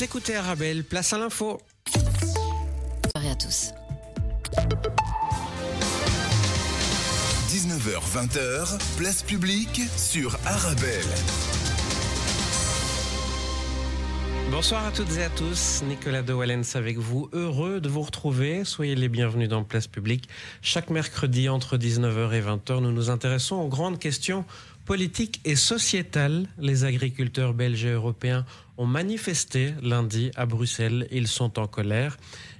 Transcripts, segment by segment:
Vous écoutez Arabelle, place à l'info. Bonsoir à tous. 19h-20h, place publique sur Arabelle. Bonsoir à toutes et à tous, Nicolas de Wallens avec vous, heureux de vous retrouver, soyez les bienvenus dans Place Publique. Chaque mercredi entre 19h et 20h, nous nous intéressons aux grandes questions politiques et sociétales. Les agriculteurs belges et européens ont manifesté lundi à Bruxelles, ils sont en colère.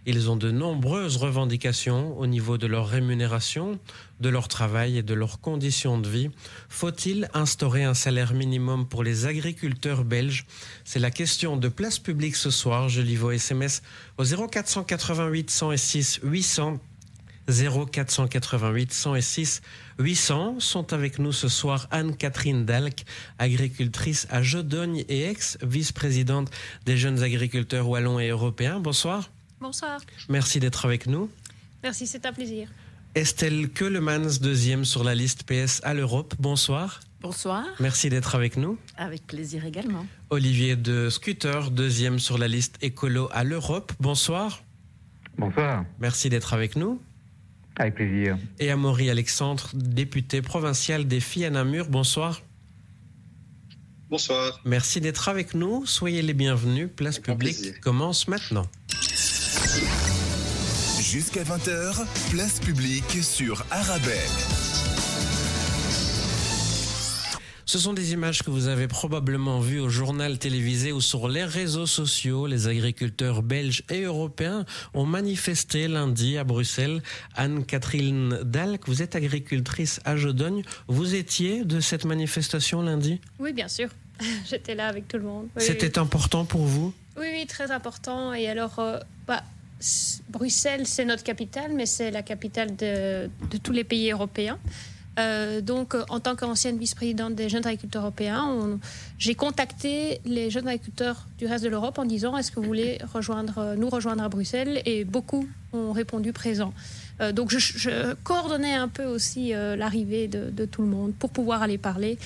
Ils ont de nombreuses revendications au niveau de leur rémunération, de leur travail et de leurs conditions de vie. Faut-il instaurer un salaire minimum pour les agriculteurs belges? C'est la question de place publique ce soir. Je lis vos SMS au 0488 106 800. 0488 106 800 sont avec nous ce soir Anne-Catherine Dalk, agricultrice à Jodogne et ex-vice-présidente des jeunes agriculteurs wallons et européens. Bonsoir. Bonsoir. Merci d'être avec nous. Merci, c'est un plaisir. Estelle Keulemans, deuxième sur la liste PS à l'Europe. Bonsoir. Bonsoir. Merci d'être avec nous. Avec plaisir également. Olivier de Scooter, deuxième sur la liste écolo à l'Europe. Bonsoir. Bonsoir. Merci d'être avec nous. Avec plaisir. Et Amaury Alexandre, député provincial des filles à Namur. Bonsoir. Bonsoir. Merci d'être avec nous. Soyez les bienvenus. Place Avec publique plaisir. commence maintenant. Jusqu'à 20h, place publique sur Arabelle. Ce sont des images que vous avez probablement vues au journal télévisé ou sur les réseaux sociaux. Les agriculteurs belges et européens ont manifesté lundi à Bruxelles. Anne-Catherine Dalk, vous êtes agricultrice à Jodogne. Vous étiez de cette manifestation lundi? Oui, bien sûr. J'étais là avec tout le monde. Oui, C'était important pour vous? Oui, oui, très important. Et alors, euh, bah, Bruxelles, c'est notre capitale, mais c'est la capitale de, de tous les pays européens. Euh, donc, euh, en tant qu'ancienne vice-présidente des jeunes agriculteurs européens, j'ai contacté les jeunes agriculteurs du reste de l'Europe en disant est-ce que vous voulez rejoindre, euh, nous rejoindre à Bruxelles? Et beaucoup ont répondu présent. Euh, donc, je, je coordonnais un peu aussi euh, l'arrivée de, de tout le monde pour pouvoir aller parler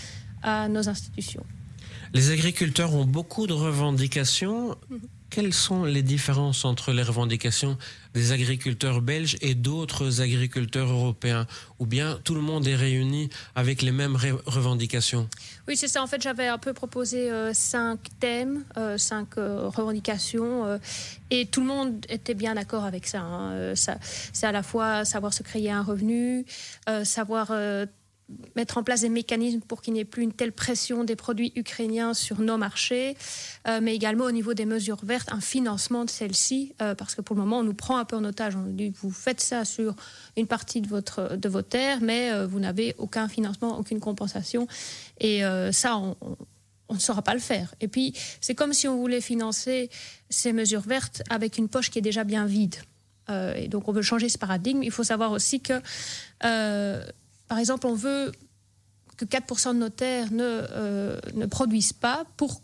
à nos institutions. Les agriculteurs ont beaucoup de revendications. Quelles sont les différences entre les revendications des agriculteurs belges et d'autres agriculteurs européens? Ou bien tout le monde est réuni avec les mêmes revendications? Oui, c'est ça. En fait, j'avais un peu proposé euh, cinq thèmes, euh, cinq euh, revendications, et tout le monde était bien d'accord avec ça, hein. Ça. C'est à la fois savoir se créer un revenu, savoir mettre en place des mécanismes pour qu'il n'y ait plus une telle pression des produits ukrainiens sur nos marchés, euh, mais également au niveau des mesures vertes, un financement de celles-ci, euh, parce que pour le moment, on nous prend un peu en otage. On nous dit, vous faites ça sur une partie de, votre, de vos terres, mais euh, vous n'avez aucun financement, aucune compensation. Et ça, on, ne saura pas le faire. Et puis, c'est comme si on voulait financer ces mesures vertes avec une poche qui est déjà bien vide. Et donc, on veut changer ce paradigme. Il faut savoir aussi que, par exemple, on veut que 4% de nos terres ne, euh, ne produisent pas pour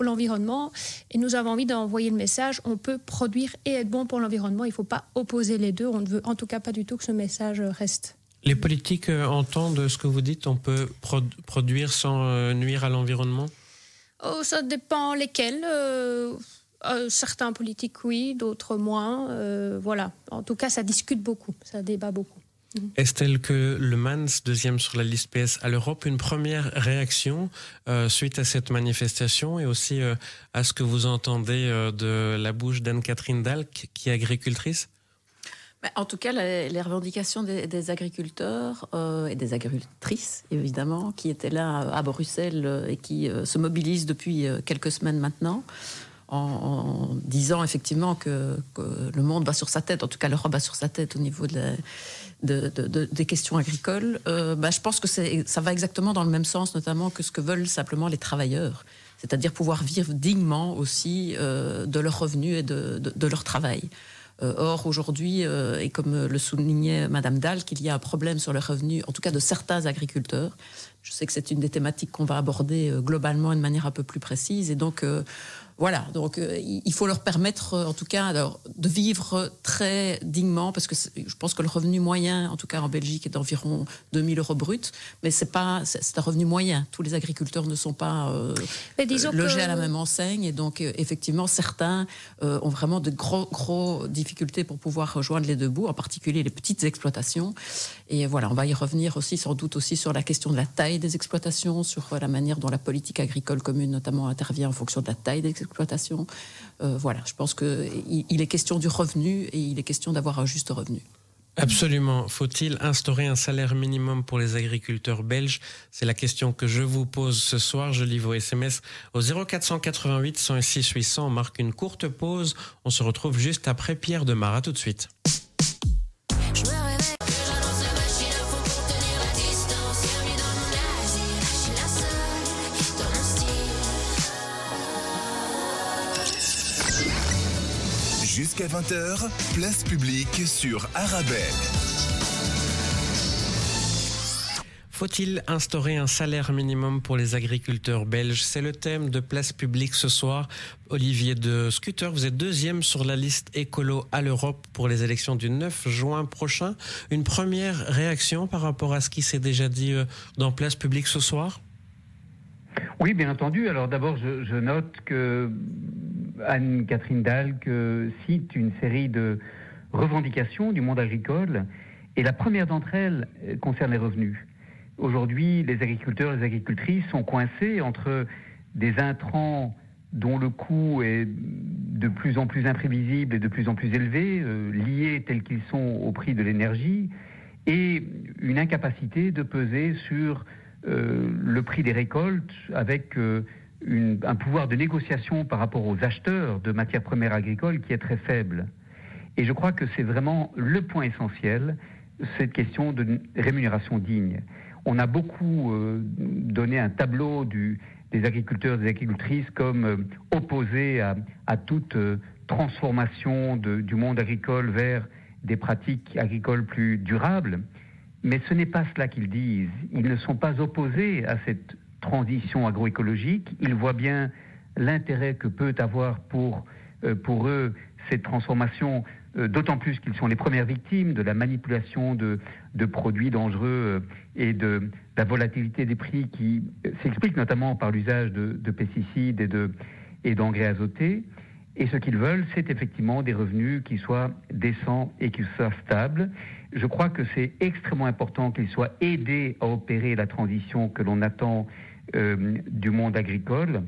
l'environnement. Et nous avons envie d'envoyer le message, on peut produire et être bon pour l'environnement. Il ne faut pas opposer les deux. On ne veut en tout cas pas du tout que ce message reste. Les politiques euh, entendent ce que vous dites On peut pro- produire sans euh, nuire à l'environnement? Oh, ça dépend lesquels. euh, euh, certains politiques, oui, d'autres moins. voilà. En tout cas, ça discute beaucoup, ça débat beaucoup. Estelle que Le Mans, deuxième sur la liste PS à l'Europe, une première réaction euh, suite à cette manifestation et aussi euh, à ce que vous entendez euh, de la bouche d'Anne-Catherine Dalk, qui est agricultrice? Mais En tout cas, les, revendications des, des agriculteurs euh, et des agricultrices, évidemment, qui étaient là à Bruxelles et qui euh, se mobilisent depuis quelques semaines maintenant, en, en disant effectivement que, que le monde va sur sa tête, en tout cas l'Europe va sur sa tête au niveau de la- de- de- de- des questions agricoles, euh, bah, je pense que ça va exactement dans le même sens, notamment que ce que veulent simplement les travailleurs, c'est-à-dire pouvoir vivre dignement aussi euh, de leurs revenus et de, de- leur travail. Euh, or, aujourd'hui, et comme le soulignait Madame Dahl, qu'il y a un problème sur les revenus, en tout cas de certains agriculteurs, je sais que c'est une des thématiques qu'on va aborder globalement et de manière un peu plus précise. Et donc, voilà, donc euh, il faut leur permettre, euh, en tout cas, alors, de vivre très dignement, parce que je pense que le revenu moyen, en tout cas en Belgique, est d'environ 2000 euros brut, mais c'est pas, c'est un revenu moyen. Tous les agriculteurs ne sont pas euh, logés à la même enseigne, et donc effectivement, certains ont vraiment de gros, gros difficultés pour pouvoir rejoindre les deux bouts, en particulier les petites exploitations. Et voilà, on va y revenir aussi, sans doute aussi sur la question de la taille des exploitations, sur la manière dont la politique agricole commune, notamment, intervient en fonction de la taille des exploitations Euh, voilà, je pense qu'il il est question du revenu et il est question d'avoir un juste revenu. Absolument. Faut-il instaurer un salaire minimum pour les agriculteurs belges? C'est la question que je vous pose ce soir. Je lis vos SMS au 0488 106 800. On marque une courte pause. On se retrouve juste après Pierre Demar. À tout de suite. Jusqu'à 20h, place publique sur Arabelle. Faut-il instaurer un salaire minimum pour les agriculteurs belges? C'est le thème de Place Publique ce soir. Olivier de Scooter, vous êtes deuxième sur la liste écolo à l'Europe pour les élections du 9 juin prochain. Une première réaction par rapport à ce qui s'est déjà dit euh, dans Place Publique ce soir? Oui, bien entendu. Alors d'abord, je, note que Anne-Catherine Dalk cite une série de revendications du monde agricole et la première d'entre elles euh, concerne les revenus. Aujourd'hui, les agriculteurs et les agricultrices sont coincés entre des intrants dont le coût est de plus en plus imprévisible et de plus en plus élevé, euh, liés tels qu'ils sont au prix de l'énergie, et une incapacité de peser sur euh, le prix des récoltes avec un pouvoir de négociation par rapport aux acheteurs de matières premières agricoles qui est très faible. Et je crois que c'est vraiment le point essentiel, cette question de rémunération digne. On a beaucoup euh, donné un tableau des agriculteurs et des agricultrices comme euh, opposés à, toute euh, transformation du monde agricole vers des pratiques agricoles plus durables. Mais ce n'est pas cela qu'ils disent. Ils ne sont pas opposés à cette transition agroécologique. Ils voient bien l'intérêt que peut avoir pour, euh, pour eux cette transformation, euh, d'autant plus qu'ils sont les premières victimes de la manipulation de, de produits dangereux euh, et de la volatilité des prix qui s'explique notamment par l'usage de, de, pesticides et, de, et d'engrais azotés. Et ce qu'ils veulent, c'est effectivement des revenus qui soient décents et qui soient stables. Je crois que c'est extrêmement important qu'ils soient aidés à opérer la transition que l'on attend euh, du monde agricole.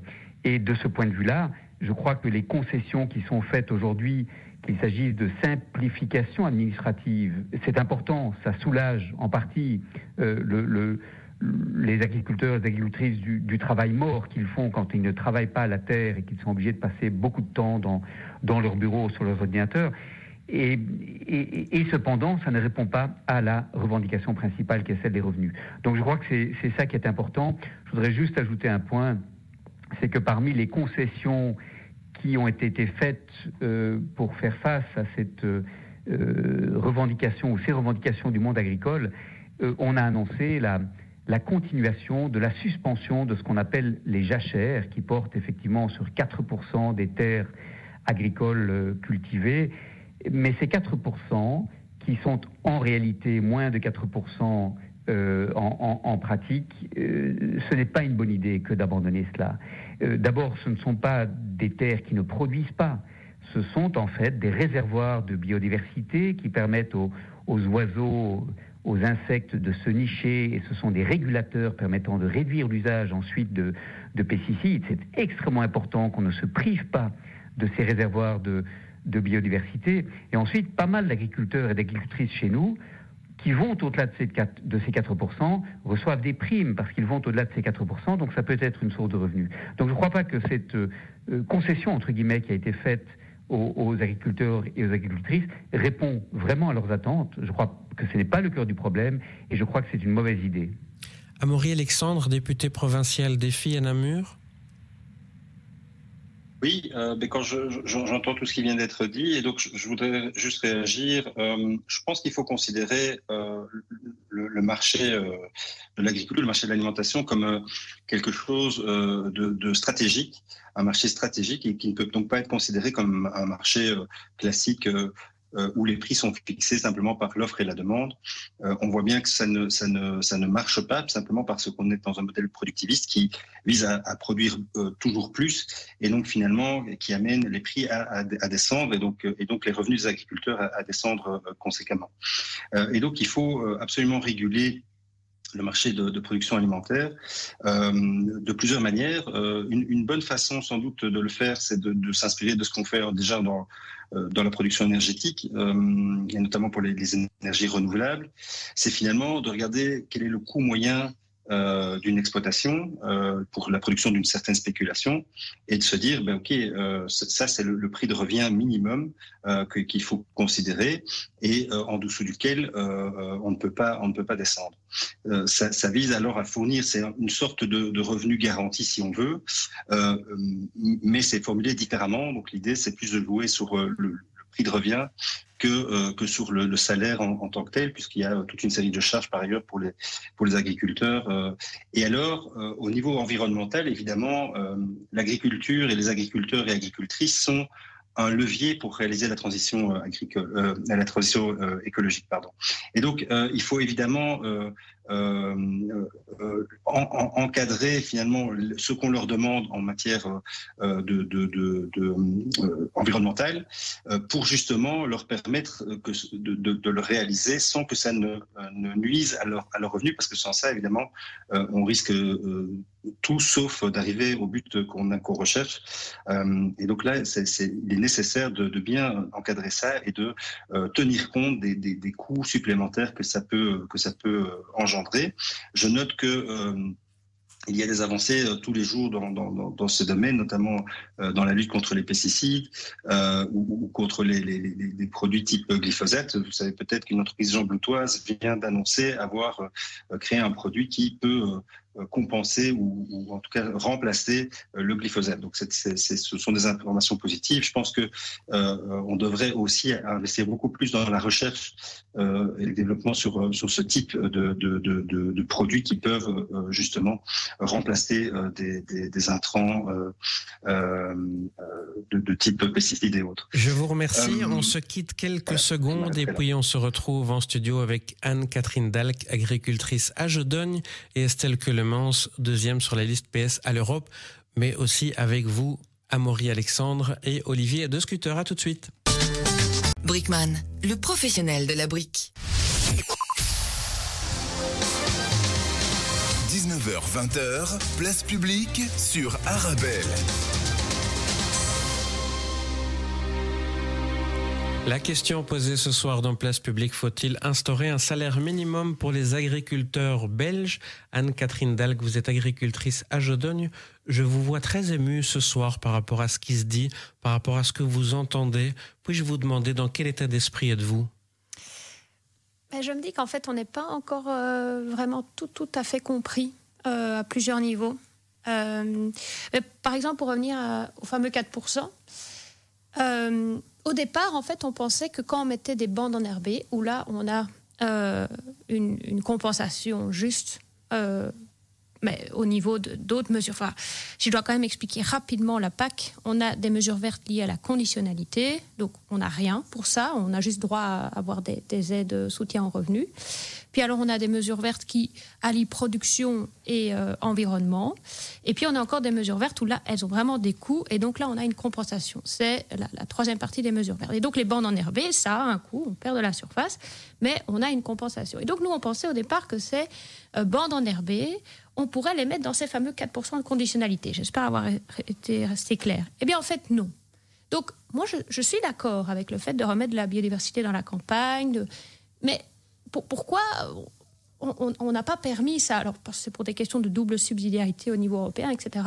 Et de ce point de vue-là, je crois que les concessions qui sont faites aujourd'hui, qu'il s'agisse de simplification administrative, c'est important, ça soulage en partie euh, le, les agriculteurs et les agricultrices du, du travail mort qu'ils font quand ils ne travaillent pas à la terre et qu'ils sont obligés de passer beaucoup de temps dans, dans leur bureau sur leurs ordinateurs. Et, cependant, ça ne répond pas à la revendication principale qui est celle des revenus. Donc je crois que c'est ça qui est important. Je voudrais juste ajouter un point, c'est que parmi les concessions qui ont été faites euh, pour faire face à cette euh, revendication ou ces revendications du monde agricole, euh, on a annoncé la, la continuation de la suspension de ce qu'on appelle les jachères, qui portent effectivement sur 4% des terres agricoles cultivées mais ces 4%, qui sont en réalité moins de 4% euh, en, pratique, euh, ce n'est pas une bonne idée que d'abandonner cela. Euh, d'abord, ce ne sont pas des terres qui ne produisent pas, ce sont en fait des réservoirs de biodiversité qui permettent aux, oiseaux, aux insectes de se nicher, et ce sont des régulateurs permettant de réduire l'usage ensuite de, de pesticides. C'est extrêmement important qu'on ne se prive pas de ces réservoirs de, de biodiversité. Et ensuite, pas mal d'agriculteurs et d'agricultrices chez nous qui vont au-delà de ces 4%, de ces 4% reçoivent des primes parce qu'ils vont au-delà de ces 4%, donc ça peut être une source de revenus. Donc je ne crois pas que cette euh, concession, entre guillemets, qui a été faite aux, agriculteurs et aux agricultrices répond vraiment à leurs attentes. Je crois que ce n'est pas le cœur du problème et je crois que c'est une mauvaise idée. Amaury Alexandre, député provincial des filles à Namur. Oui, euh, mais quand j'entends tout ce qui vient d'être dit, et donc je, voudrais juste réagir. Euh, je pense qu'il faut considérer euh, le, marché de l'agriculture, le marché de l'alimentation comme quelque chose de, stratégique, un marché stratégique et qui ne peut donc pas être considéré comme un marché classique où les prix sont fixés simplement par l'offre et la demande. Euh, on voit bien que ça ne, ça ne, ça ne marche pas simplement parce qu'on est dans un modèle productiviste qui vise à, à produire euh, toujours plus et donc finalement qui amène les prix à, à, à, descendre et donc, et donc les revenus des agriculteurs à, descendre conséquemment. et donc il faut absolument réguler le marché de, production alimentaire euh, de plusieurs manières. Euh, une, une, bonne façon sans doute de le faire, c'est de, de s'inspirer de ce qu'on fait déjà dans, euh, dans la production énergétique, euh, et notamment pour les, les énergies renouvelables. C'est finalement de regarder quel est le coût moyen euh, d'une exploitation euh, pour la production d'une certaine spéculation et de se dire ben ok euh, ça c'est le, prix de revient minimum qu'il faut considérer et en dessous duquel on ne peut pas on ne peut pas descendre. Ça, ça, vise alors à fournir c'est une sorte de, revenu garanti si on veut mais c'est formulé différemment. Donc l'idée c'est plus de jouer sur le prix de revient que, euh, que sur le, salaire en, tant que tel, puisqu'il y a toute une série de charges par ailleurs pour les, pour les agriculteurs. Euh. Et alors, euh, au niveau environnemental, évidemment, euh, l'agriculture et les agriculteurs et agricultrices sont un levier pour réaliser la transition agricole, euh, la transition euh, écologique, pardon. Et donc, euh, il faut évidemment euh, euh, en, encadrer finalement ce qu'on leur demande en matière euh, de, environnementale pour justement leur permettre de, le réaliser sans que ça ne, nuise à leur, à revenu, parce que sans ça, évidemment, on risque tout sauf d'arriver au but qu'on qu recherche. Euh, et donc là, il est nécessaire de, bien encadrer ça et de euh, tenir compte des, coûts supplémentaires que ça peut, que ça peut engendrer Je note que euh, il y a des avancées euh, tous les jours dans, ce domaine, notamment euh, dans la lutte contre les pesticides ou, contre les, produits type glyphosate. Vous savez peut-être qu'une entreprise jean bloutoise vient d'annoncer avoir créé un produit qui peut compenser ou, ou, en tout cas remplacer euh, le glyphosate. Donc c est, c est, ce sont des informations positives. Je pense que euh, on devrait aussi investir beaucoup plus dans la recherche euh, et le développement sur, sur ce type de, de, de, de produits qui peuvent euh, justement remplacer euh, des, des, des, intrants de, type pesticides et autres. Je vous remercie. on se quitte quelques secondes et puis on se retrouve en studio avec Anne-Catherine Dalk, agricultrice à Jodogne et Estelle Mans, deuxième sur la liste PS à l'Europe, mais aussi avec vous, Amaury Alexandre et Olivier de Scooter. À tout de suite. Brickman, le professionnel de la brique. 19h-20h, place publique sur Arabelle. La question posée ce soir dans Place Publique, faut-il instaurer un salaire minimum pour les agriculteurs belges? Anne-Catherine Dalg, vous êtes agricultrice à Jodogne. Je vous vois très émue ce soir par rapport à ce qui se dit, par rapport à ce que vous entendez. Puis-je vous demander dans quel état d'esprit êtes-vous? Ben, Je me dis qu'en fait, on n'est pas encore euh, vraiment tout, tout à fait compris euh, à plusieurs niveaux. Euh, par exemple, pour revenir au fameux 4%, euh, au départ, en fait, on pensait que quand on mettait des bandes enherbées, où là, on a euh, une, une, compensation juste, euh, mais au niveau d'autres mesures. Enfin, je dois quand même expliquer rapidement la PAC. On a des mesures vertes liées à la conditionnalité, donc on n'a rien pour ça. On a juste droit à avoir des, des aides soutien en revenus. Puis alors, on a des mesures vertes qui allient production et euh, environnement. Et puis, on a encore des mesures vertes où là, elles ont vraiment des coûts. Et donc là, on a une compensation. C'est la, troisième partie des mesures vertes. Et donc, les bandes enherbées, ça a un coût. On perd de la surface, mais on a une compensation. Et donc, nous, on pensait au départ que ces euh, bandes enherbées, on pourrait les mettre dans ces fameux 4% de conditionnalité. J'espère avoir été resté clair. Eh bien, en fait, non. Donc, moi, je, suis d'accord avec le fait de remettre de la biodiversité dans la campagne, mais pour, pourquoi on n'a pas permis ça? Alors, c'est pour des questions de double subsidiarité au niveau européen, etc.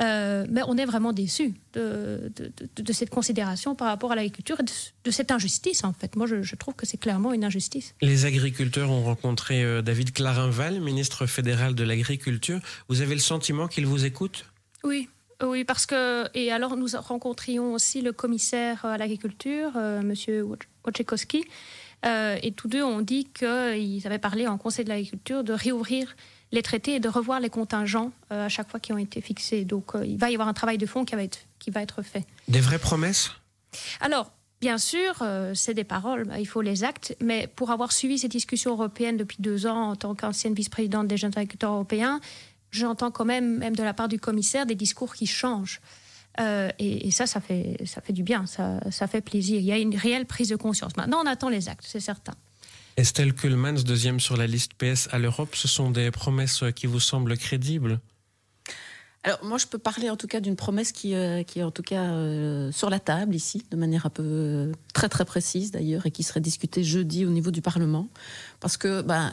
Euh, mais on est vraiment déçu de, de, de, de, cette considération par rapport à l'agriculture et de, cette injustice, en fait. Moi, je, je trouve que c'est clairement une injustice. Les agriculteurs ont rencontré euh, David Clarinval, ministre fédéral de l'Agriculture. Vous avez le sentiment qu'il vous écoute? Oui, oui, parce que. Et alors, nous rencontrions aussi le commissaire à l'agriculture, euh, M. Wojciechowski. Et tous deux ont dit qu'ils avaient parlé en Conseil de l'agriculture de réouvrir les traités et de revoir les contingents à chaque fois qui ont été fixés. Donc il va y avoir un travail de fond qui va être, qui va être fait. Des vraies promesses? Alors, Bien sûr, c'est des paroles, bah, il faut les actes, mais pour avoir suivi ces discussions européennes depuis deux ans en tant qu'ancienne vice-présidente des jeunes agriculteurs européens, j'entends quand même, même de la part du commissaire, des discours qui changent. Euh, et, ça, ça fait, ça fait du bien, ça, ça, fait plaisir. Il y a une réelle prise de conscience. Maintenant, on attend les actes, c'est certain. Estelle Kuhlmans, deuxième sur la liste PS à l'Europe, ce sont des promesses qui vous semblent crédibles? Alors moi, je peux parler en tout cas d'une promesse qui, euh, qui est en tout cas euh, sur la table ici, de manière un peu très très précise d'ailleurs, et qui serait discutée jeudi au niveau du Parlement, parce que ben,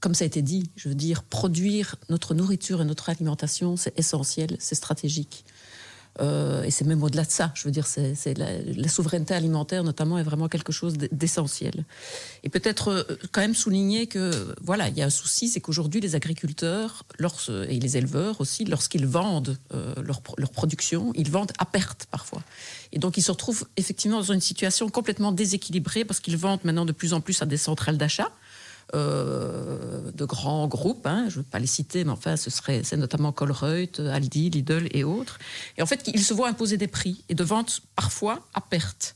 comme ça a été dit, je veux dire, produire notre nourriture et notre alimentation, c'est essentiel, c'est stratégique. Euh, et c'est même au-delà de ça. Je veux dire, c'est, la, souveraineté alimentaire, notamment, est vraiment quelque chose d'essentiel. Et peut-être euh, quand même souligner que, voilà, il y a un souci, c'est qu'aujourd'hui, les agriculteurs et les éleveurs aussi, lorsqu'ils vendent euh, leur, leur, production, ils vendent à perte parfois. Et donc, ils se retrouvent effectivement dans une situation complètement déséquilibrée parce qu'ils vendent maintenant de plus en plus à des centrales d'achat. Euh, de grands groupes, hein, je ne veux pas les citer, mais enfin, ce serait, c'est notamment Colruyt, Aldi, Lidl et autres. Et en fait, ils se voient imposer des prix et de vente parfois à perte.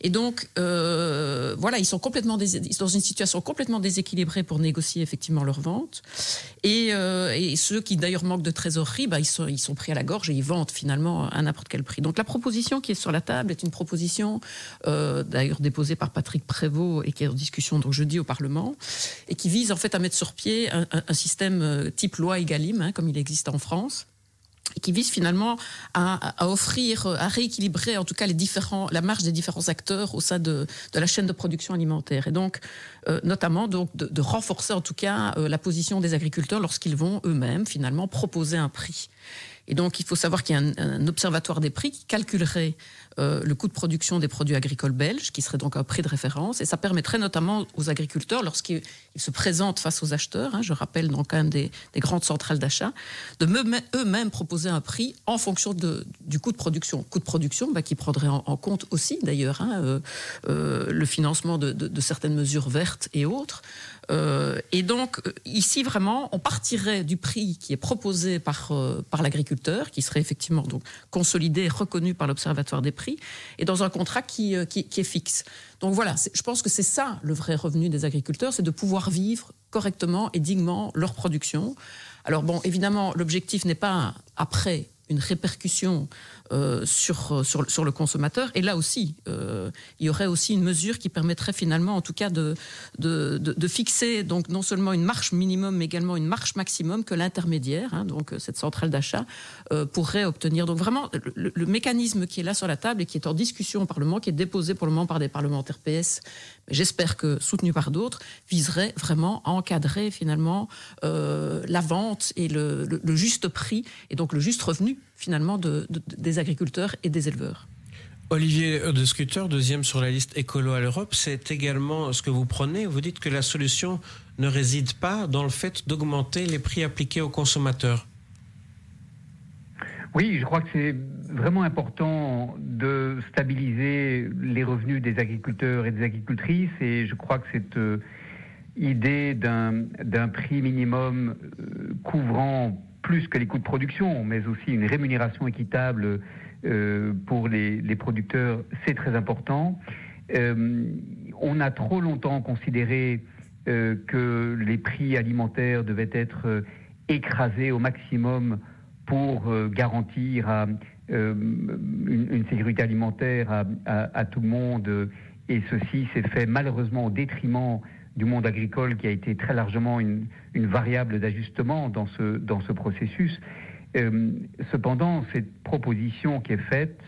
Et donc, euh, voilà, ils sont complètement dans une situation complètement déséquilibrée pour négocier effectivement leur vente. Et, euh, ceux qui d'ailleurs manquent de trésorerie, bah, ils, sont, ils sont pris à la gorge et ils vendent finalement à n'importe quel prix. Donc la proposition qui est sur la table est une proposition euh, d'ailleurs déposée par Patrick Prévost et qui est en discussion donc jeudi au Parlement et qui vise en fait à mettre sur pied un, système type loi Egalim, hein, comme il existe en France qui vise finalement à, offrir, à rééquilibrer en tout cas les différents, la marge des différents acteurs au sein de, de la chaîne de production alimentaire. Et donc, euh, notamment donc, de, renforcer en tout cas euh, la position des agriculteurs lorsqu'ils vont eux-mêmes finalement proposer un prix. Et donc, il faut savoir qu'il y a un, observatoire des prix qui calculerait euh, le coût de production des produits agricoles belges, qui serait donc un prix de référence. Et ça permettrait notamment aux agriculteurs, lorsqu'ils se présentent face aux acheteurs, hein, je rappelle donc un des, des grandes centrales d'achat, de eux-mêmes proposer un prix en fonction de, du coût de production. Coût de production bah, qui prendrait en, compte aussi, d'ailleurs, hein, euh, euh, le financement de, certaines mesures vertes et autres. Euh, et donc, euh, ici, vraiment, on partirait du prix qui est proposé par, euh, par l'agriculteur, qui serait effectivement donc consolidé reconnu par l'Observatoire des prix, et dans un contrat qui, qui, qui est fixe. Donc voilà, je pense que c'est ça le vrai revenu des agriculteurs, c'est de pouvoir vivre correctement et dignement leur production. Alors bon, évidemment, l'objectif n'est pas après une répercussion euh, sur, sur, sur, le consommateur. Et là aussi, euh, il y aurait aussi une mesure qui permettrait finalement, en tout cas, de, de, de, fixer donc non seulement une marche minimum, mais également une marche maximum que l'intermédiaire, hein, donc cette centrale d'achat, euh, pourrait obtenir. Donc vraiment, le, mécanisme qui est là sur la table et qui est en discussion au Parlement, qui est déposé pour le moment par des parlementaires PS, j'espère que soutenu par d'autres, viserait vraiment à encadrer finalement la vente et le, le, juste prix et donc le juste revenu finalement de, des agriculteurs et des éleveurs. Olivier de Scuter, deuxième sur la liste écolo à l'Europe, c'est également ce que vous prenez. Vous dites que la solution ne réside pas dans le fait d'augmenter les prix appliqués aux consommateurs. Oui, je crois que c'est vraiment important de stabiliser les revenus des agriculteurs et des agricultrices et je crois que cette euh, idée d'un prix minimum euh, couvrant plus que les coûts de production, mais aussi une rémunération équitable euh, pour les, producteurs, c'est très important. Euh, on a trop longtemps considéré euh, que les prix alimentaires devaient être écrasés au maximum pour garantir une, sécurité alimentaire à, tout le monde. Et ceci s'est fait malheureusement au détriment du monde agricole qui a été très largement une, variable d'ajustement dans ce, dans ce processus. Euh, cependant, cette proposition qui est faite,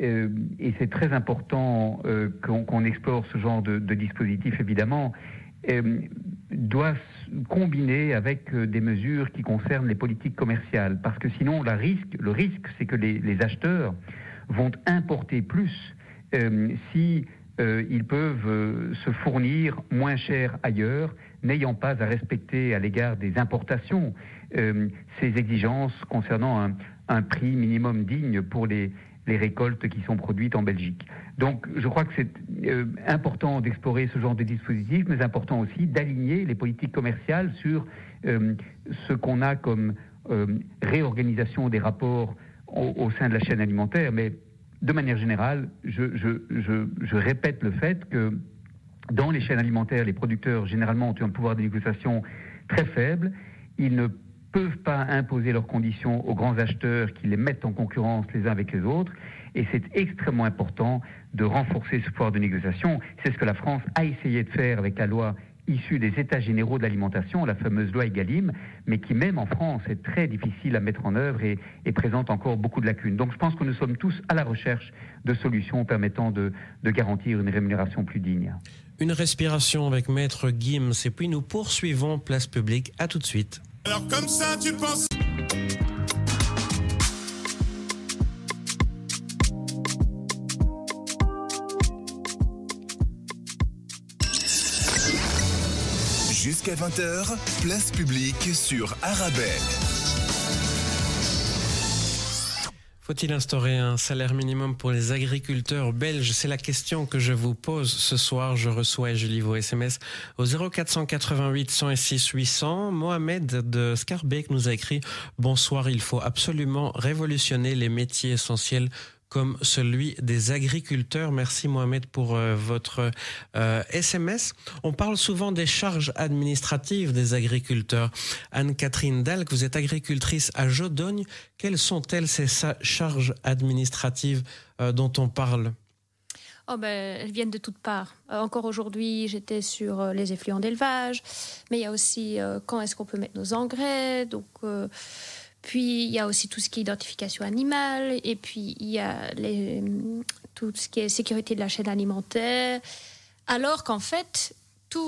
euh, et c'est très important euh, qu'on explore ce genre de, dispositif évidemment, doit combiner avec des mesures qui concernent les politiques commerciales. Parce que sinon, la risque, le risque, c'est que les, les, acheteurs vont importer plus si euh, ils peuvent euh, se fournir moins cher ailleurs, n'ayant pas à respecter à l'égard des importations euh, ces exigences concernant un, prix minimum digne pour les, récoltes qui sont produites en Belgique. Donc je crois que c'est important d'explorer ce genre de dispositif, mais important aussi d'aligner les politiques commerciales sur ce qu'on a comme réorganisation des rapports au, sein de la chaîne alimentaire. Mais de manière générale, je, répète le fait que dans les chaînes alimentaires, les producteurs généralement ont un pouvoir de négociation très faible. Ils ne peuvent pas imposer leurs conditions aux grands acheteurs qui les mettent en concurrence les uns avec les autres. Et c'est extrêmement important de renforcer ce pouvoir de négociation. C'est ce que la France a essayé de faire avec la loi issue des États généraux de l'alimentation, la fameuse loi Egalim, mais qui même en France est très difficile à mettre en œuvre et, présente encore beaucoup de lacunes. Donc je pense que nous sommes tous à la recherche de solutions permettant de, de garantir une rémunération plus digne. Une respiration avec Maître Gims et puis nous poursuivons Place Publique. À tout de suite. Alors comme ça, tu penses... Jusqu'à 20h, place publique sur Arabelle. Faut-il instaurer un salaire minimum pour les agriculteurs belges? C'est la question que je vous pose ce soir. Je reçois et je lis vos SMS au 0488 106 800. Mohamed de Scarbeck nous a écrit Bonsoir, il faut absolument révolutionner les métiers essentiels comme celui des agriculteurs. Merci Mohamed pour euh, votre SMS. Euh, On parle souvent des charges administratives des agriculteurs. Anne-Catherine Dalk, vous êtes agricultrice à Jodogne. Quelles sont-elles ces charges administratives euh, dont on parle? Oh ben, elles viennent de toutes parts. encore aujourd'hui, j'étais sur les effluents d'élevage, mais il y a aussi quand est-ce qu'on peut mettre nos engrais. Donc, puis il y a aussi tout ce qui est identification animale, et puis il y a tout ce qui est sécurité de la chaîne alimentaire. Alors qu'en fait,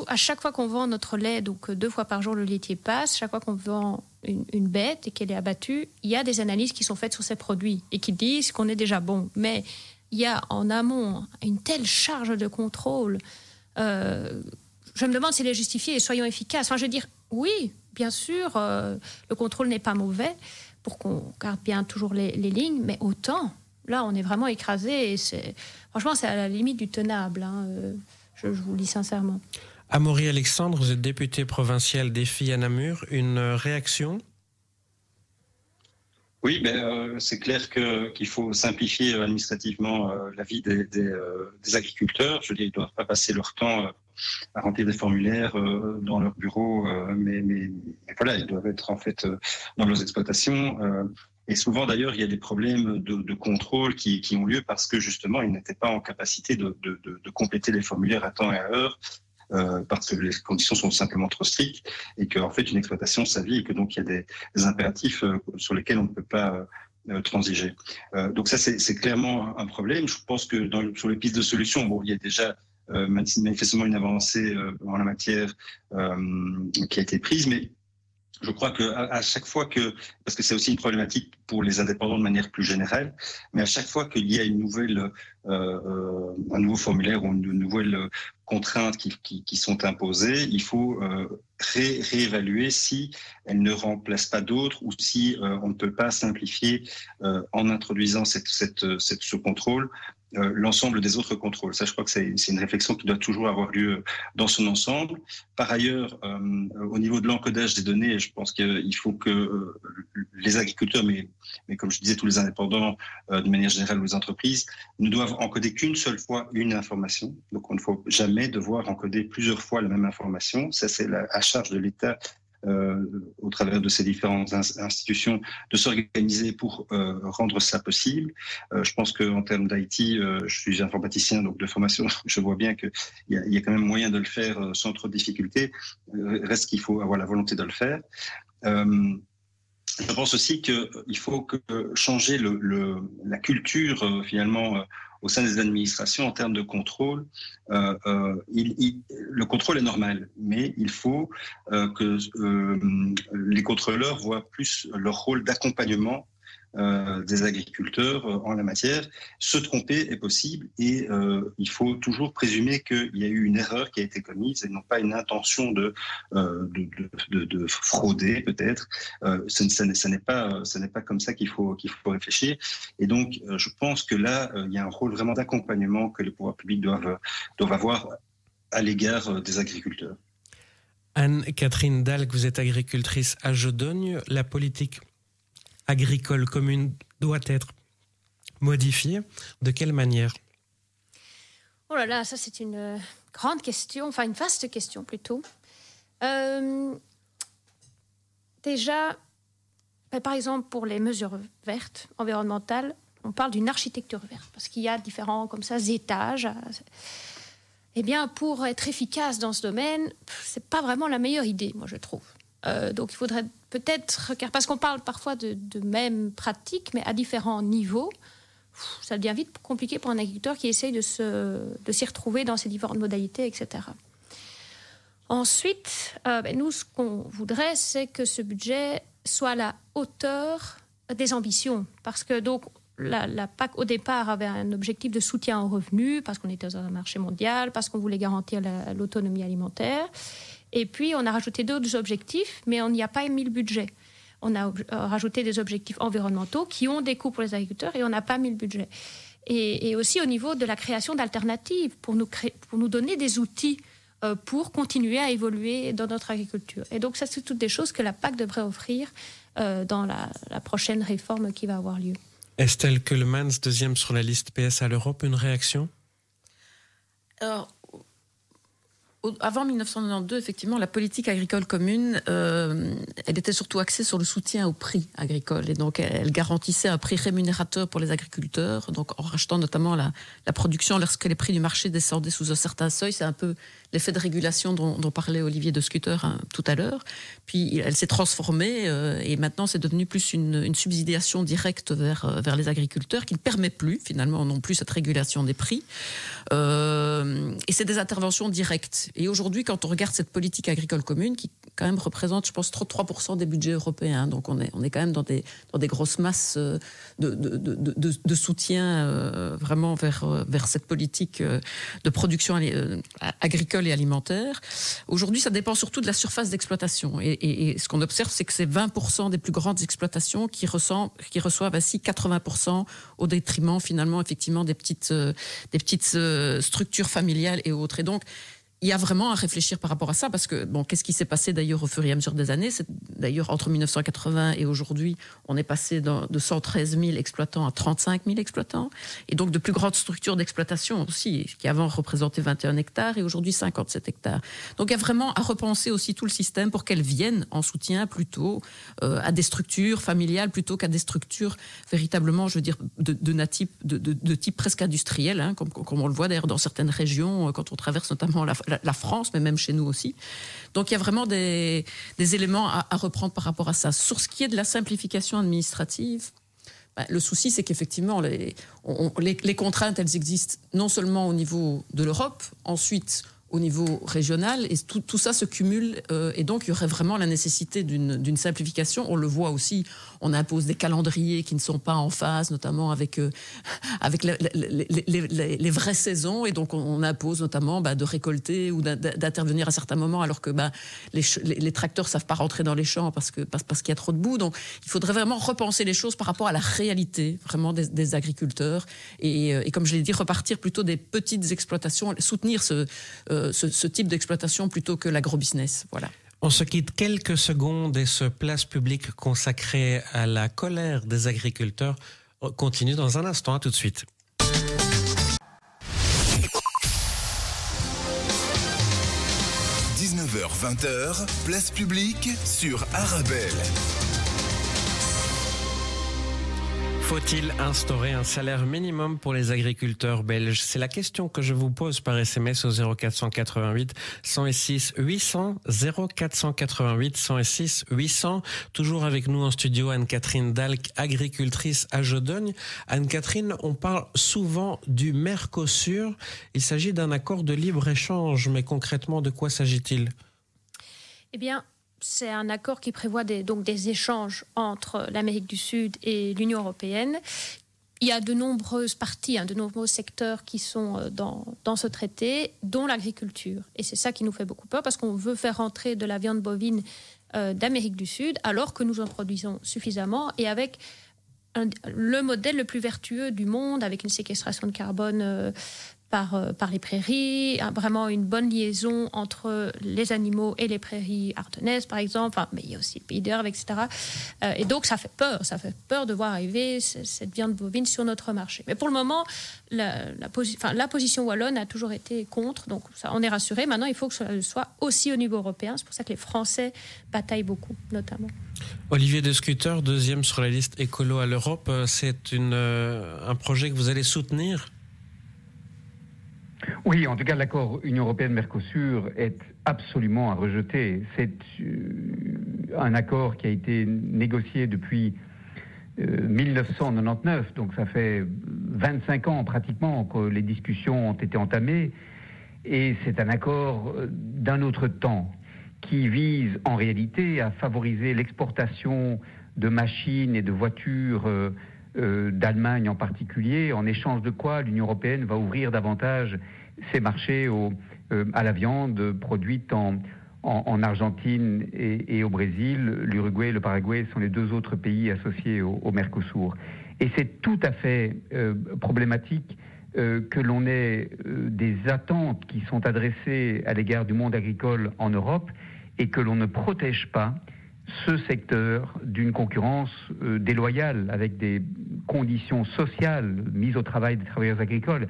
à chaque fois qu'on vend notre lait, donc deux fois par jour le laitier passe, chaque fois qu'on vend une, bête et qu'elle est abattue, il y a des analyses qui sont faites sur ces produits et qui disent qu'on est déjà bon. Mais il y a en amont une telle charge de contrôle. Euh, je me demande s'il est justifié et soyons efficaces. Enfin, je veux dire, oui, bien sûr, euh, le contrôle n'est pas mauvais pour qu'on garde bien toujours les, lignes, mais autant, là, on est vraiment écrasé et c'est, franchement, c'est à la limite du tenable. Hein, euh, je, vous le dis sincèrement. Amaury Alexandre, vous êtes député provincial des filles à Namur. Une réaction? Oui, ben, c'est clair qu'il faut simplifier administrativement la vie des, des, agriculteurs. Je veux dire, ils ne doivent pas passer leur temps à remplir des formulaires euh, dans leur bureau, euh, mais, voilà, ils doivent être en fait euh, dans leurs exploitations. et souvent d'ailleurs, il y a des problèmes de, contrôle qui, ont lieu parce que justement, ils n'étaient pas en capacité de, compléter les formulaires à temps et à heure. parce que les conditions sont simplement trop strictes et qu'en fait une exploitation sa vie et que donc il y a des, impératifs sur lesquels on ne peut pas transiger. donc ça c'est clairement un problème. Je pense que sur les pistes de solutions, bon, il y a déjà euh, manifestement une avancée euh, en la matière euh, qui a été prise, mais je crois que à, chaque fois que, parce que c'est aussi une problématique pour les indépendants de manière plus générale, mais à chaque fois qu'il y a une nouvelle, un nouveau formulaire ou une nouvelle contrainte qui, qui, sont imposées, il faut ré, réévaluer si elles ne remplacent pas d'autres ou si on ne peut pas simplifier en introduisant cette, cette, ce contrôle l'ensemble des autres contrôles. Ça, je crois que c'est une réflexion qui doit toujours avoir lieu dans son ensemble. Par ailleurs, euh, au niveau de l'encodage des données, je pense qu'il faut que euh, les agriculteurs, mais, mais comme je disais, tous les indépendants, de manière générale, les entreprises, ne doivent encoder qu'une seule fois une information. Donc, on ne faut jamais devoir encoder plusieurs fois la même information. Ça, c'est à charge de l'État euh, au travers de ces différentes institutions, de s'organiser pour euh, rendre cela possible. Euh, je pense qu'en termes d'IT, je suis informaticien, donc de formation, je vois bien qu'il y, a, y a quand même moyen de le faire sans trop de difficultés. reste qu'il faut avoir la volonté de le faire. je pense aussi qu'il faut changer la culture finalement au sein des administrations en termes de contrôle. Euh, euh, le contrôle est normal, mais il faut euh, que les contrôleurs voient plus leur rôle d'accompagnement euh, des agriculteurs euh, en la matière. Se tromper est possible et euh, il faut toujours présumer qu'il y a eu une erreur qui a été commise et non pas une intention de, de, de, de, frauder peut-être. ce n'est pas, ce pas comme ça qu'il faut, qu'il faut réfléchir. Et donc, je pense que là, il y a un rôle vraiment d'accompagnement que les pouvoirs publics doivent, doivent avoir à l'égard des agriculteurs. Anne-Catherine Dalk, vous êtes agricultrice à Jodogne. La politique agricole commune doit être modifiée. De quelle manière? Oh là là, ça c'est une euh, grande question, enfin une vaste question plutôt. Euh, déjà, ben, par exemple pour les mesures vertes, environnementales, on parle d'une architecture verte parce qu'il y a différents comme ça étages. Eh bien, pour être efficace dans ce domaine, c'est pas vraiment la meilleure idée, moi je trouve. Euh, donc il faudrait peut-être, parce qu'on parle parfois de, mêmes pratiques, mais à différents niveaux, ça devient vite compliqué pour un agriculteur qui essaye de, s'y retrouver dans ces différentes modalités, etc. Ensuite, euh, ben, nous, ce qu'on voudrait, c'est que ce budget soit à la hauteur des ambitions. Parce que donc, la, PAC, au départ, avait un objectif de soutien aux revenus, parce qu'on était dans un marché mondial, parce qu'on voulait garantir l'autonomie alimentaire. Et puis, on a rajouté d'autres objectifs, mais on n'y a pas mis le budget. On a euh, rajouté des objectifs environnementaux qui ont des coûts pour les agriculteurs et on n'a pas mis le budget. Et, aussi au niveau de la création d'alternatives pour nous, pour nous donner des outils euh, pour continuer à évoluer dans notre agriculture. Et donc, ça, c'est toutes des choses que la PAC devrait offrir euh, dans la, la, prochaine réforme qui va avoir lieu. Estelle Kuhlmans, deuxième sur la liste PS à l'Europe, une réaction? Alors, avant 1992, effectivement, la politique agricole commune, euh, elle était surtout axée sur le soutien au prix agricole. Et donc, elle garantissait un prix rémunérateur pour les agriculteurs, donc en rachetant notamment la, la production lorsque les prix du marché descendaient sous un certain seuil. C'est un peu l'effet de régulation dont, parlait Olivier de Scutter hein, tout à l'heure. Puis elle s'est transformée euh, et maintenant c'est devenu plus une, subsidiation directe vers, euh, vers les agriculteurs qui ne permet plus finalement non plus cette régulation des prix. Euh, et c'est des interventions directes. Et aujourd'hui, quand on regarde cette politique agricole commune, qui quand même représente, je pense, 33% des budgets européens, donc on est, on est quand même dans des, dans des grosses masses de, de, de, de soutien vraiment vers, vers cette politique de production agricole et alimentaire. Aujourd'hui, ça dépend surtout de la surface d'exploitation. Et, ce qu'on observe, c'est que c'est 20% des plus grandes exploitations qui, qui reçoivent ainsi 80% au détriment finalement effectivement des petites, euh, des petites euh, structures familiales et autres. Et donc, il y a vraiment à réfléchir par rapport à ça, parce que, bon, qu'est-ce qui s'est passé d'ailleurs au fur et à mesure des années? C'est D'ailleurs, entre 1980 et aujourd'hui, on est passé de 113 000 exploitants à 35 000 exploitants, et donc de plus grandes structures d'exploitation aussi, qui avant représentaient 21 hectares et aujourd'hui 57 hectares. Donc il y a vraiment à repenser aussi tout le système pour qu'elles viennent en soutien plutôt euh, à des structures familiales plutôt qu'à des structures véritablement, je veux dire, de, de, de, de type presque industriel, hein, comme, comme, on le voit d'ailleurs dans certaines régions, euh, quand on traverse notamment la, la, France, mais même chez nous aussi. Donc il y a vraiment des, éléments à, reprendre par rapport à ça. Sur ce qui est de la simplification administrative, bah, le souci, c'est qu'effectivement, les, contraintes, elles existent non seulement au niveau de l'Europe, ensuite au niveau régional et tout, tout ça se cumule euh, et donc il y aurait vraiment la nécessité d'une simplification. On le voit aussi, on impose des calendriers qui ne sont pas en phase, notamment avec, euh, avec les, vraies saisons et donc on, impose notamment bah, de récolter ou d'intervenir à certains moments alors que bah, les, tracteurs savent pas rentrer dans les champs parce que parce, parce qu'il y a trop de boue. Donc il faudrait vraiment repenser les choses par rapport à la réalité vraiment des, agriculteurs et, euh, et, comme je l'ai dit, repartir plutôt des petites exploitations, soutenir ce ce, type d'exploitation plutôt que l'agrobusiness. Voilà. On se quitte quelques secondes et ce place public consacré à la colère des agriculteurs continue dans un instant. À tout de suite. 19h-20h, place publique sur Arabelle. Faut-il instaurer un salaire minimum pour les agriculteurs belges? C'est la question que je vous pose par SMS au 0488 106 800 0488 106 800. Toujours avec nous en studio Anne-Catherine Dalk, agricultrice à Jodogne. Anne-Catherine, on parle souvent du Mercosur. Il s'agit d'un accord de libre-échange, mais concrètement, de quoi s'agit-il? Eh bien, c'est un accord qui prévoit des, donc des échanges entre l'Amérique du Sud et l'Union européenne. Il y a de nombreuses parties, hein, de nombreux secteurs qui sont euh, dans, dans ce traité, dont l'agriculture. Et c'est ça qui nous fait beaucoup peur parce qu'on veut faire rentrer de la viande bovine euh, d'Amérique du Sud alors que nous en produisons suffisamment et avec le modèle le plus vertueux du monde, avec une séquestration de carbone euh, par, euh, par les prairies, vraiment une bonne liaison entre les animaux et les prairies ardennaises, par exemple, mais il y a aussi le pays d'herbe, etc. Euh, et donc, ça fait peur, ça fait peur de voir arriver cette viande bovine sur notre marché. Mais pour le moment, la, position wallonne a toujours été contre, donc ça, on est rassuré. Maintenant, il faut que ce soit aussi au niveau européen. C'est pour ça que les Français bataillent beaucoup, notamment. Olivier de Scooter, deuxième sur la liste écolo à l'Europe, euh, c'est un projet que vous allez soutenir? Oui, en tout cas, l'accord Union européenne-Mercosur est absolument à rejeter. C'est euh, un accord qui a été négocié depuis 1999, euh, donc ça fait 25 ans pratiquement que les discussions ont été entamées, et c'est un accord euh, d'un autre temps qui vise en réalité à favoriser l'exportation de machines et de voitures d'Allemagne en particulier, en échange de quoi l'Union européenne va ouvrir davantage ces marchés euh, à la viande produite en, Argentine et, au Brésil. L'Uruguay et le Paraguay sont les deux autres pays associés au, Mercosur. Et c'est tout à fait euh, problématique euh, que l'on ait des attentes qui sont adressées à l'égard du monde agricole en Europe et que l'on ne protège pas ce secteur d'une concurrence déloyale avec des conditions sociales mises au travail des travailleurs agricoles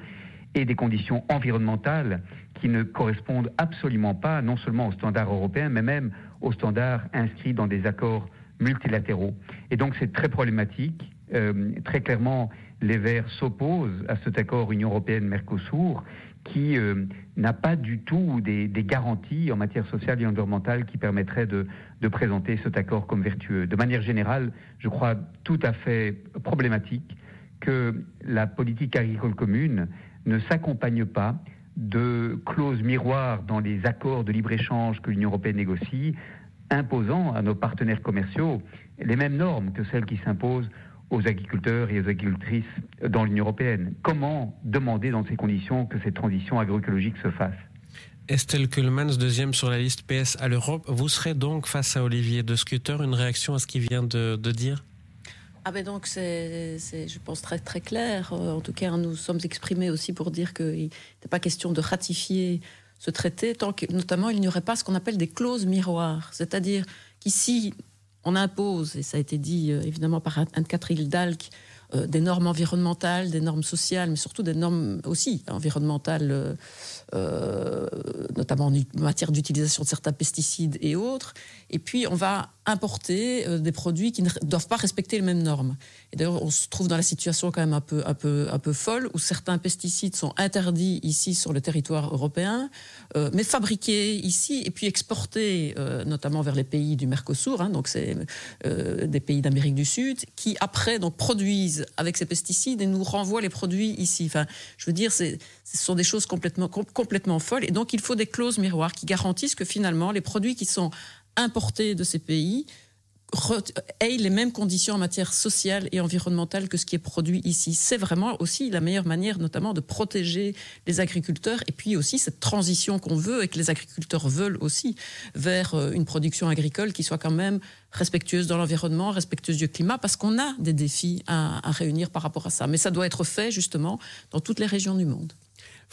et des conditions environnementales qui ne correspondent absolument pas non seulement aux standards européens, mais même aux standards inscrits dans des accords multilatéraux. Et donc c'est très problématique. Euh, très clairement, les Verts s'opposent à cet accord Union européenne-Mercosur qui euh, n'a pas du tout des, garanties en matière sociale et environnementale qui permettraient de, de, présenter cet accord comme vertueux. De manière générale, je crois tout à fait problématique que la politique agricole commune ne s'accompagne pas de clauses miroirs dans les accords de libre-échange que l'Union européenne négocie, imposant à nos partenaires commerciaux les mêmes normes que celles qui s'imposent aux agriculteurs et aux agricultrices dans l'Union européenne. Comment demander dans ces conditions que cette transition agroécologique se fasse? Estelle Kuhlmans, deuxième sur la liste PS à l'Europe. Vous serez donc face à Olivier de Scuter. Une réaction à ce qu'il vient de dire? Ah ben donc c'est, je pense, très très clair. Euh, en tout cas, nous sommes exprimés aussi pour dire qu'il n'était pas question de ratifier ce traité tant que, notamment, il n'y aurait pas ce qu'on appelle des clauses miroirs. C'est-à-dire qu'ici, on impose, et ça a été dit euh, évidemment par Anne-Catherine Dalk, euh, des normes environnementales, des normes sociales, mais surtout des normes aussi environnementales euh, notamment en matière d'utilisation de certains pesticides et autres. Et puis, on va importer euh, des produits qui ne doivent pas respecter les mêmes normes. Et d'ailleurs, on se trouve dans la situation quand même un peu, un peu, un peu folle, où certains pesticides sont interdits ici sur le territoire européen, euh, mais fabriqués ici et puis exportés, notamment vers les pays du Mercosur, hein, donc c'est des pays d'Amérique du Sud, qui après donc produisent avec ces pesticides et nous renvoient les produits ici. Enfin, je veux dire, ce sont des choses complètement, complètement complètement folle. Et donc, il faut des clauses miroirs qui garantissent que finalement, les produits qui sont importés de ces pays aient les mêmes conditions en matière sociale et environnementale que ce qui est produit ici. C'est vraiment aussi la meilleure manière, notamment, de protéger les agriculteurs et puis aussi cette transition qu'on veut et que les agriculteurs veulent aussi vers euh, une production agricole qui soit quand même respectueuse dans l'environnement, respectueuse du climat, parce qu'on a des défis à, à réunir par rapport à ça. Mais ça doit être fait justement dans toutes les régions du monde.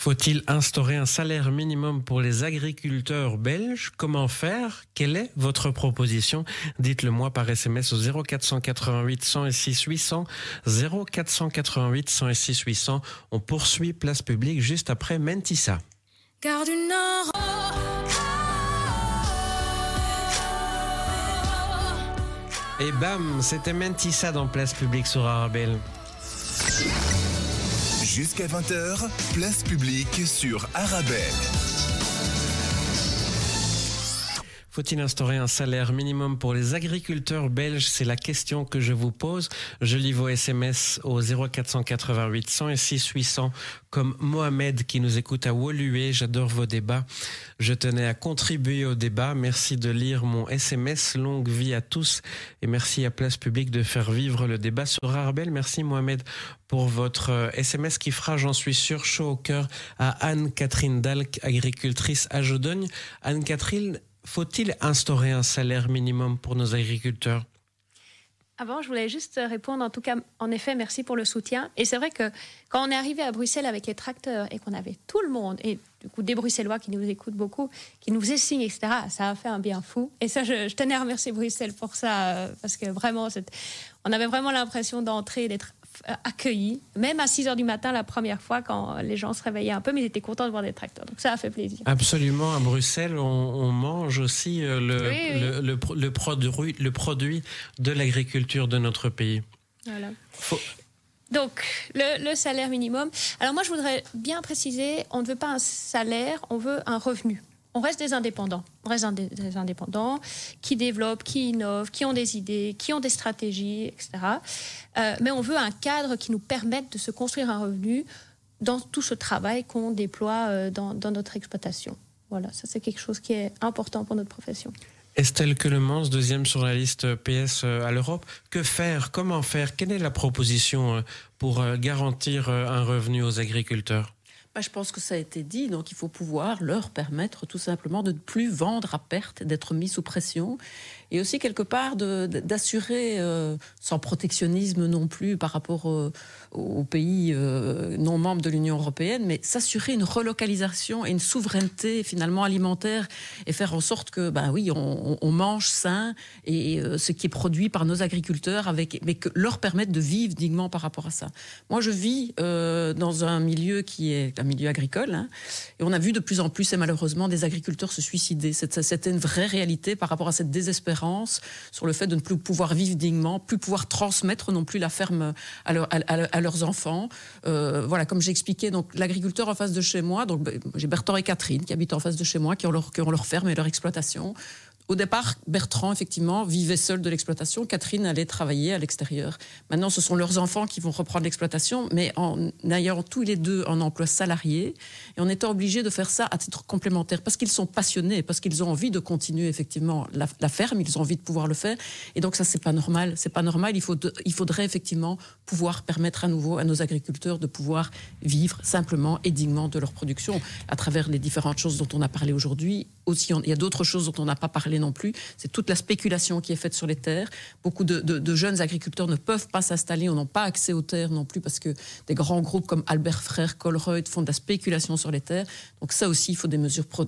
Faut-il instaurer un salaire minimum pour les agriculteurs belges? Comment faire? Quelle est votre proposition? Dites-le moi par SMS au 0488 106 800 0488 106 800. On poursuit place publique juste après Mentissa. Et bam, c'était Mentissa dans place publique sur Arabelle. Jusqu'à 20h, place publique sur Arabelle. Faut-il instaurer un salaire minimum pour les agriculteurs belges? C'est la question que je vous pose. Je lis vos SMS au 0488 106 800 comme Mohamed qui nous écoute à Woluwe. J'adore vos débats. Je tenais à contribuer au débat. Merci de lire mon SMS. Longue vie à tous et merci à Place Publique de faire vivre le débat sur Arbel. Merci Mohamed pour votre SMS qui fera, j'en suis sûr, chaud au cœur à Anne-Catherine Dalk, agricultrice à Jodogne. Anne-Catherine, faut-il instaurer un salaire minimum pour nos agriculteurs? Avant, je voulais juste répondre, en tout cas, en effet, merci pour le soutien. Et c'est vrai que quand on est arrivé à Bruxelles avec les tracteurs et qu'on avait tout le monde, et du coup des Bruxellois qui nous écoutent beaucoup, qui nous faisaient etc., ça a fait un bien fou. Et ça, je, tenais à remercier Bruxelles pour ça, euh, parce que vraiment, on avait vraiment l'impression d'entrer, d'être accueillis, même à 6 heures du matin la première fois quand les gens se réveillaient un peu, mais ils étaient contents de voir des tracteurs. Donc ça a fait plaisir. Absolument. À Bruxelles, on, mange aussi euh, le, Le, le, produit, le produit de l'agriculture de notre pays. Voilà. Donc, le, salaire minimum. Alors moi, je voudrais bien préciser, on ne veut pas un salaire, on veut un revenu on reste des indépendants. On reste des indépendants qui développent, qui innovent, qui ont des idées, qui ont des stratégies, etc. Euh, mais on veut un cadre qui nous permette de se construire un revenu dans tout ce travail qu'on déploie euh, dans, notre exploitation. Voilà, ça c'est quelque chose qui est important pour notre profession. Estelle Quelemans, deuxième sur la liste PS euh, à l'Europe. Que faire? Comment faire? Quelle est la proposition pour garantir un revenu aux agriculteurs? Bah, je pense que ça a été dit, donc il faut pouvoir leur permettre tout simplement de ne plus vendre à perte, d'être mis sous pression et aussi quelque part d'assurer, euh, sans protectionnisme non plus par rapport aux pays euh, non membres de l'Union européenne, mais s'assurer une relocalisation et une souveraineté finalement alimentaire et faire en sorte que, ben oui, on, mange sain et euh, ce qui est produit par nos agriculteurs, avec, mais que leur permettre de vivre dignement par rapport à ça. Moi, je vis dans un milieu qui est un milieu agricole, hein, et on a vu de plus en plus, et malheureusement, des agriculteurs se suicider. C'était une vraie réalité par rapport à cette désespérance sur le fait de ne plus pouvoir vivre dignement, plus pouvoir transmettre non plus la ferme à, leurs enfants. Euh, voilà, comme j'expliquais, donc l'agriculteur en face de chez moi, donc ben, j'ai Bertrand et Catherine qui habitent en face de chez moi, qui ont leur, qui ont leur ferme et leur exploitation. Au départ, Bertrand, effectivement, vivait seul de l'exploitation. Catherine allait travailler à l'extérieur. Maintenant, ce sont leurs enfants qui vont reprendre l'exploitation, mais en ayant tous les deux en emploi salarié et en étant obligés de faire ça à titre complémentaire, parce qu'ils sont passionnés, parce qu'ils ont envie de continuer, effectivement, la, ferme, ils ont envie de pouvoir le faire. Et donc, ça, c'est pas normal. C'est pas normal. Il, faut il faudrait, effectivement, pouvoir permettre à nouveau à nos agriculteurs de pouvoir vivre simplement et dignement de leur production à travers les différentes choses dont on a parlé aujourd'hui. Il y a d'autres choses dont on n'a pas parlé non plus. C'est toute la spéculation qui est faite sur les terres. Beaucoup de, jeunes agriculteurs ne peuvent pas s'installer, on n'a pas accès aux terres non plus parce que des grands groupes comme Albert Frère, Colruyt font de la spéculation sur les terres. Donc ça aussi, il faut des mesures pour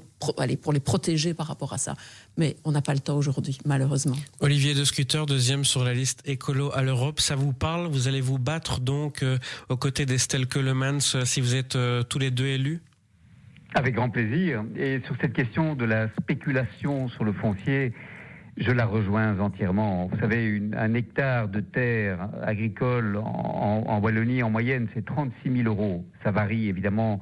les protéger par rapport à ça. Mais on n'a pas le temps aujourd'hui, malheureusement. Olivier de Scuter, deuxième sur la liste écolo à l'Europe. Ça vous parle? Vous allez vous battre donc euh, aux côtés d'Estelle Keulemans euh, si vous êtes euh, tous les deux élus? Avec grand plaisir. Et sur cette question de la spéculation sur le foncier, je la rejoins entièrement. Vous savez, un hectare de terre agricole en, Wallonie, en moyenne, c'est 36 000 euros. Ça varie évidemment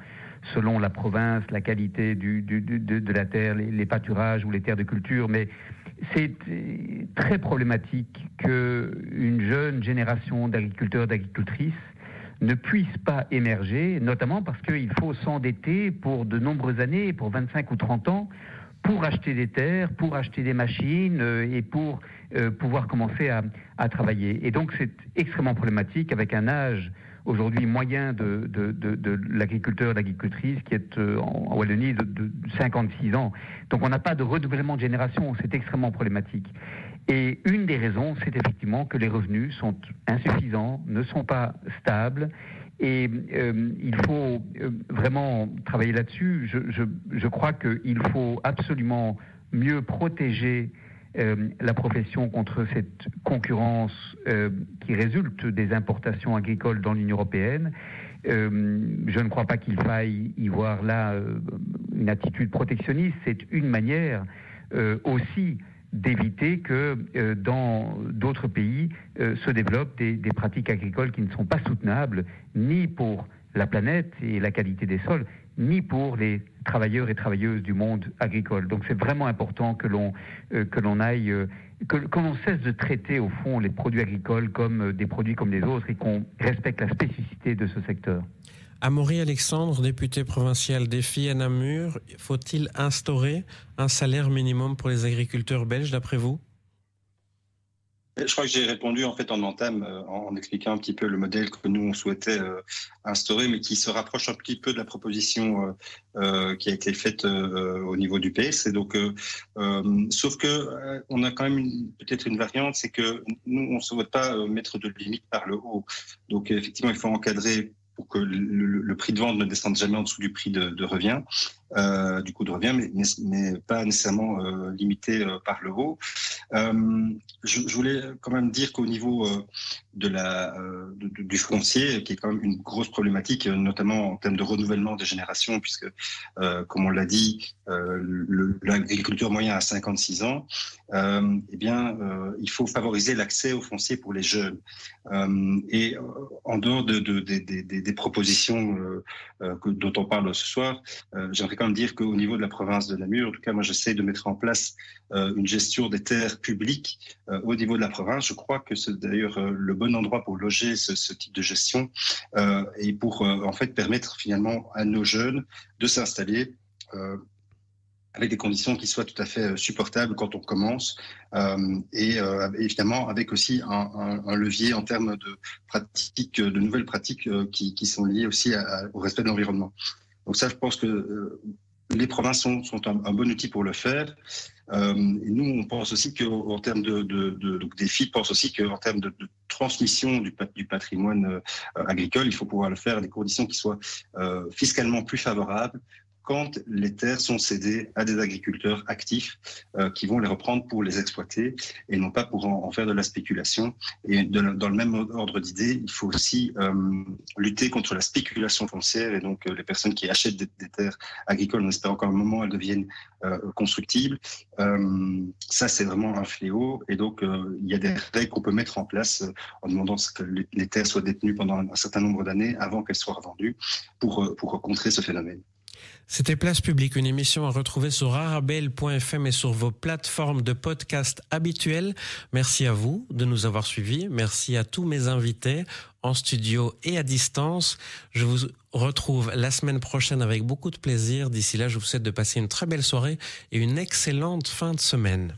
selon la province, la qualité de, la terre, les, les, pâturages ou les terres de culture, mais c'est très problématique qu'une jeune génération d'agriculteurs, d'agricultrices ne puisse pas émerger, notamment parce qu'il faut s'endetter pour de nombreuses années, pour 25 ou 30 ans, pour acheter des terres, pour acheter des machines euh, et pour euh, pouvoir commencer à, à, travailler. Et donc c'est extrêmement problématique avec un âge aujourd'hui moyen de, de, de, de l'agriculteur, l'agricultrice qui est euh, en, Wallonie de, de 56 ans. Donc on n'a pas de renouvellement de génération, c'est extrêmement problématique. Et une des raisons, c'est effectivement que les revenus sont insuffisants, ne sont pas stables. Et euh, il faut euh, vraiment travailler là-dessus. Je, je, je, crois qu'il faut absolument mieux protéger euh, la profession contre cette concurrence qui résulte des importations agricoles dans l'Union européenne. je ne crois pas qu'il faille y voir là une attitude protectionniste. C'est une manière aussi d'éviter que euh, dans d'autres pays euh, se développent des, pratiques agricoles qui ne sont pas soutenables ni pour la planète et la qualité des sols, ni pour les travailleurs et travailleuses du monde agricole. Donc c'est vraiment important que l'on euh, que l'on aille euh, que, l'on cesse de traiter au fond les produits agricoles comme euh, des produits comme les autres et qu'on respecte la spécificité de ce secteur. Amaury Alexandre, député provincial des filles à Namur, faut-il instaurer un salaire minimum pour les agriculteurs belges d'après vous? Je crois que j'ai répondu en fait en entame euh, en, expliquant un petit peu le modèle que nous on souhaitait euh, instaurer, mais qui se rapproche un petit peu de la proposition euh, qui a été faite au niveau du PS. Et donc, sauf que on a quand même peut-être une variante, c'est que nous on ne souhaite pas mettre de limite par le haut. Donc effectivement, il faut encadrer pour que le, prix de vente ne descende jamais en dessous du prix de, de revient. Euh, du coup de revient, mais, mais pas nécessairement euh, limité euh, par le haut. Je, je, voulais quand même dire qu'au niveau de la, du foncier, qui est quand même une grosse problématique, notamment en termes de renouvellement des générations, puisque, comme on l'a dit, l'agriculture moyen a 56 ans, eh bien, il faut favoriser l'accès au foncier pour les jeunes. et en dehors de, de, des propositions que, dont on parle ce soir, j'aimerais quand dire qu'au niveau de la province de Namur, en tout cas, moi, j'essaie de mettre en place euh, une gestion des terres publiques euh, au niveau de la province. Je crois que c'est d'ailleurs euh, le bon endroit pour loger ce, type de gestion et pour en fait permettre finalement à nos jeunes de s'installer avec des conditions qui soient tout à fait supportables quand on commence, et évidemment avec aussi un, levier en termes de pratiques, de nouvelles pratiques qui, sont liées aussi au respect de l'environnement. Donc ça, je pense que euh, les provinces sont, un, bon outil pour le faire. Euh, et nous, on pense aussi qu'en termes de, de, de, donc des filles aussi qu'en termes de, transmission du, du patrimoine euh, agricole, il faut pouvoir le faire à des conditions qui soient fiscalement plus favorables, quand les terres sont cédées à des agriculteurs actifs euh, qui vont les reprendre pour les exploiter et non pas pour en, faire de la spéculation. Et dans le même ordre d'idée, il faut aussi euh, lutter contre la spéculation foncière et donc euh, les personnes qui achètent des, terres agricoles, on espère encore un moment elles deviennent constructibles. ça, c'est vraiment un fléau. Et donc, il y a des règles qu'on peut mettre en place en demandant que les, terres soient détenues pendant un certain nombre d'années avant qu'elles soient revendues pour, pour contrer ce phénomène. C'était Place Publique, une émission à retrouver sur arabelle.fm et sur vos plateformes de podcast habituelles. Merci à vous de nous avoir suivis. Merci à tous mes invités en studio et à distance. Je vous retrouve la semaine prochaine avec beaucoup de plaisir. D'ici là, je vous souhaite de passer une très belle soirée et une excellente fin de semaine.